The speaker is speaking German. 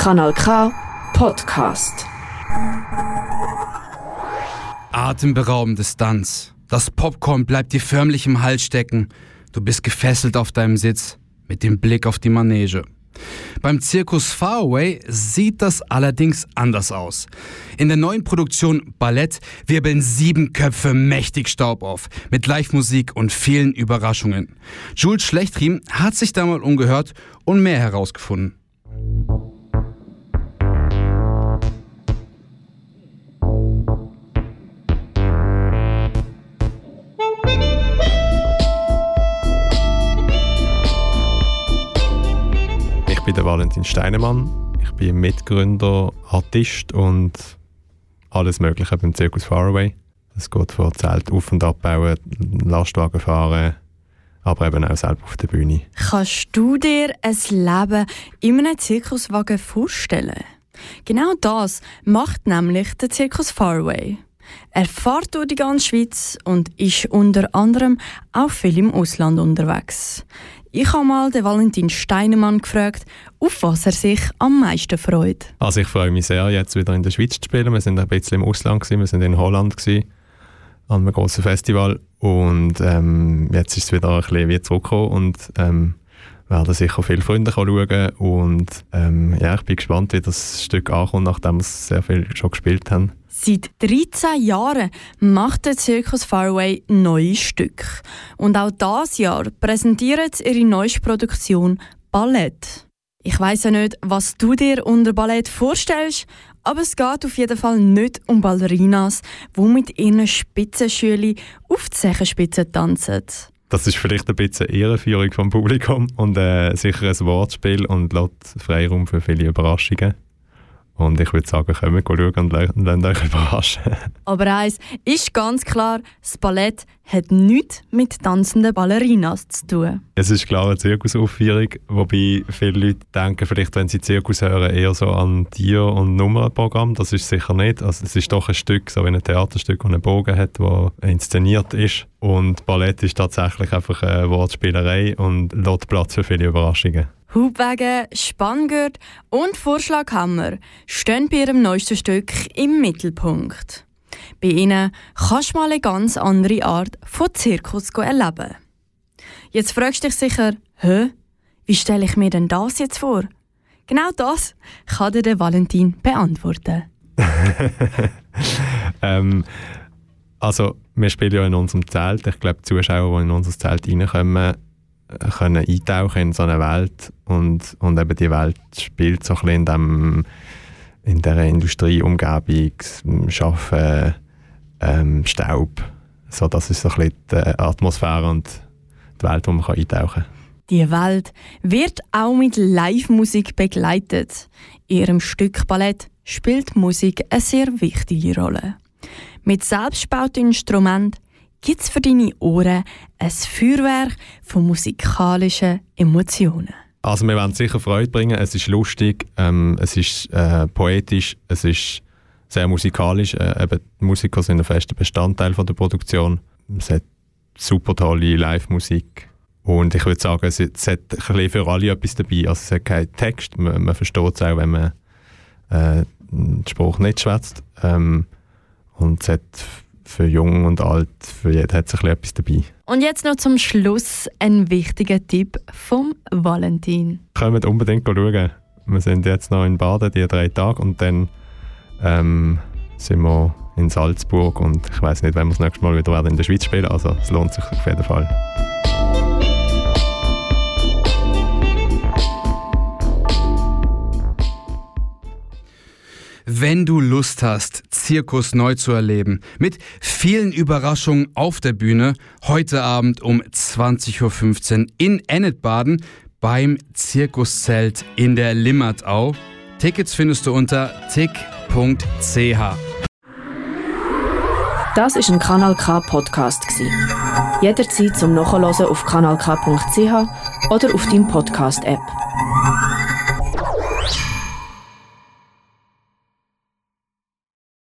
Kanal K Podcast. Atemberaubende Stunts. Das Popcorn bleibt dir förmlich im Hals stecken. Du bist gefesselt auf deinem Sitz mit dem Blick auf die Manege. Beim Zirkus Faraway sieht das allerdings anders aus. In der neuen Produktion Ballett wirbeln sieben Köpfe mächtig Staub auf, mit Live-Musik und vielen Überraschungen. Jules Schlechtriem hat sich da mal umgehört und mehr herausgefunden. Bin der Valentin Steinemann. Ich bin Mitgründer, Artist und alles Mögliche beim Zirkus Faraway. Es geht von Zelt auf- und abbauen, Lastwagen fahren, aber eben auch selber auf der Bühne. Kannst du dir ein Leben in einem Zirkuswagen vorstellen? Genau das macht nämlich der Zirkus Faraway. Er fährt durch die ganze Schweiz und ist unter anderem auch viel im Ausland unterwegs. Ich habe mal den Valentin Steinemann gefragt, auf was er sich am meisten freut. Also ich freue mich sehr, jetzt wieder in der Schweiz zu spielen. Wir sind ein bisschen im Ausland, gewesen. wir sind in Holland gewesen, an einem grossen Festival und ähm, jetzt ist es wieder ein bisschen wie zurückgekommen und ähm, werden sicher viele Freunde schauen und ähm, ja, ich bin gespannt, wie das Stück ankommt, nachdem wir sehr viel schon gespielt haben. Seit 13 Jahren macht der Circus Faraway neue Stücke. Und auch dieses Jahr präsentiert sie ihre neueste Produktion Ballett. Ich weiß ja nicht, was du dir unter Ballett vorstellst, aber es geht auf jeden Fall nicht um Ballerinas, die mit ihren Spitzenschülen auf die Zechenspitze tanzen. Das ist vielleicht ein bisschen Ehrenführung vom Publikum und äh, sicher ein Wortspiel und lässt Freiraum für viele Überraschungen. Und ich würde sagen, kommt schauen und lasst euch überraschen. Aber eins ist ganz klar, das Ballett hat nichts mit tanzenden Ballerinas zu tun. Es ist klar eine Zirkusaufführung, wobei viele Leute denken, vielleicht wenn sie Zirkus hören, eher so an Tier- und Nummernprogramm. Das ist sicher nicht. Also es ist doch ein Stück, so wie ein Theaterstück, das einen Bogen hat, das inszeniert ist. Und Ballett ist tatsächlich einfach eine Wortspielerei und lässt Platz für viele Überraschungen. Hubwagen, Spanngurt und Vorschlaghammer stehen bei ihrem neuesten Stück im Mittelpunkt. Bei ihnen kannst du mal eine ganz andere Art von Zirkus erleben. Jetzt fragst du dich sicher, hä, wie stelle ich mir denn das jetzt vor? Genau das kann dir der Valentin beantworten. ähm, also, wir spielen ja in unserem Zelt. Ich glaube, die Zuschauer, die in unser Zelt reinkommen, können eintauchen in so eine Welt und, und eben die Welt spielt so ein bisschen in, dem, in dieser Industrieumgebung, Schaffen, ähm, Staub. So, das ist so ein bisschen die Atmosphäre und die Welt, wo man eintauchen kann. Die Welt wird auch mit Live-Musik begleitet. In ihrem Stück Ballett spielt Musik eine sehr wichtige Rolle. Mit selbstgebauten Instrumenten gibt es für deine Ohren ein Feuerwerk von musikalischen Emotionen. Also wir werden sicher Freude bringen. Es ist lustig, ähm, es ist äh, poetisch, es ist sehr musikalisch. Äh, eben, die Musiker sind ein fester Bestandteil von der Produktion. Es hat super tolle Live-Musik. Und ich würde sagen, es, es hat ein für alle etwas dabei. Also es hat keinen Text, man, man versteht es auch, wenn man äh, den Spruch nicht schwätzt. Ähm, und es hat für Jung und Alt, für jeden hat sich etwas dabei. Und jetzt noch zum Schluss ein wichtiger Tipp vom Valentin. Kommt unbedingt schauen. Wir sind jetzt noch in Baden, die drei Tage, und dann ähm, sind wir in Salzburg und ich weiß nicht, wenn wir das nächste Mal wieder in der Schweiz spielen. Also es lohnt sich auf jeden Fall. Wenn du Lust hast, Zirkus neu zu erleben, mit vielen Überraschungen auf der Bühne, heute Abend um 20.15 Uhr in Ennetbaden beim Zirkuszelt in der Limmatau. Tickets findest du unter tick.ch. Das ist ein Kanal K Podcast Jederzeit zum Nachhören auf kanalk.ch oder auf deinem Podcast App.